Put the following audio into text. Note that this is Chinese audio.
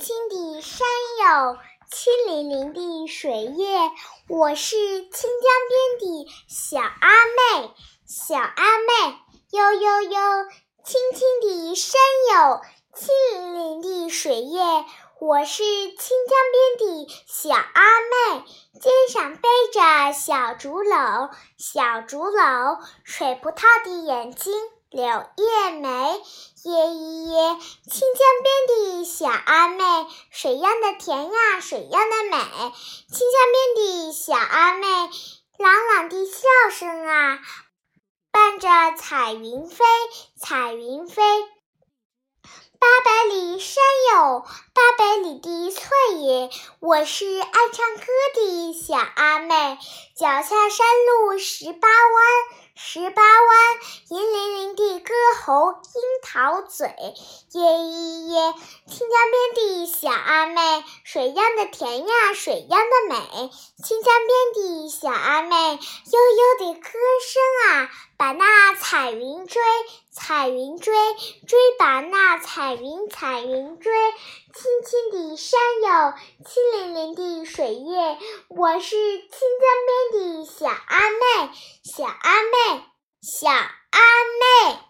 青的山有清粼粼的水叶，我是清江边的小阿妹。小阿妹，呦呦呦，青青的山有清粼粼的水叶，我是清江边的小阿妹。肩上背着小竹篓，小竹篓，水葡萄的眼睛。柳叶眉，耶咿耶，清江边的小阿妹，水样的甜呀，水样的美。清江边的小阿妹，朗朗的笑声啊，伴着彩云飞，彩云飞。八百里山有八百里的翠叶，我是爱唱歌的小阿妹。脚下山路十八弯，十八弯，银铃铃的歌喉桃嘴，耶耶耶。清江边的小阿妹，水样的甜呀，水样的美。清江边的小阿妹，悠悠的歌声啊，把那彩云追，彩云追，追把那彩云，彩云追。青青的山有清灵灵的水叶，我是清江边的小阿妹，小阿妹，小阿妹。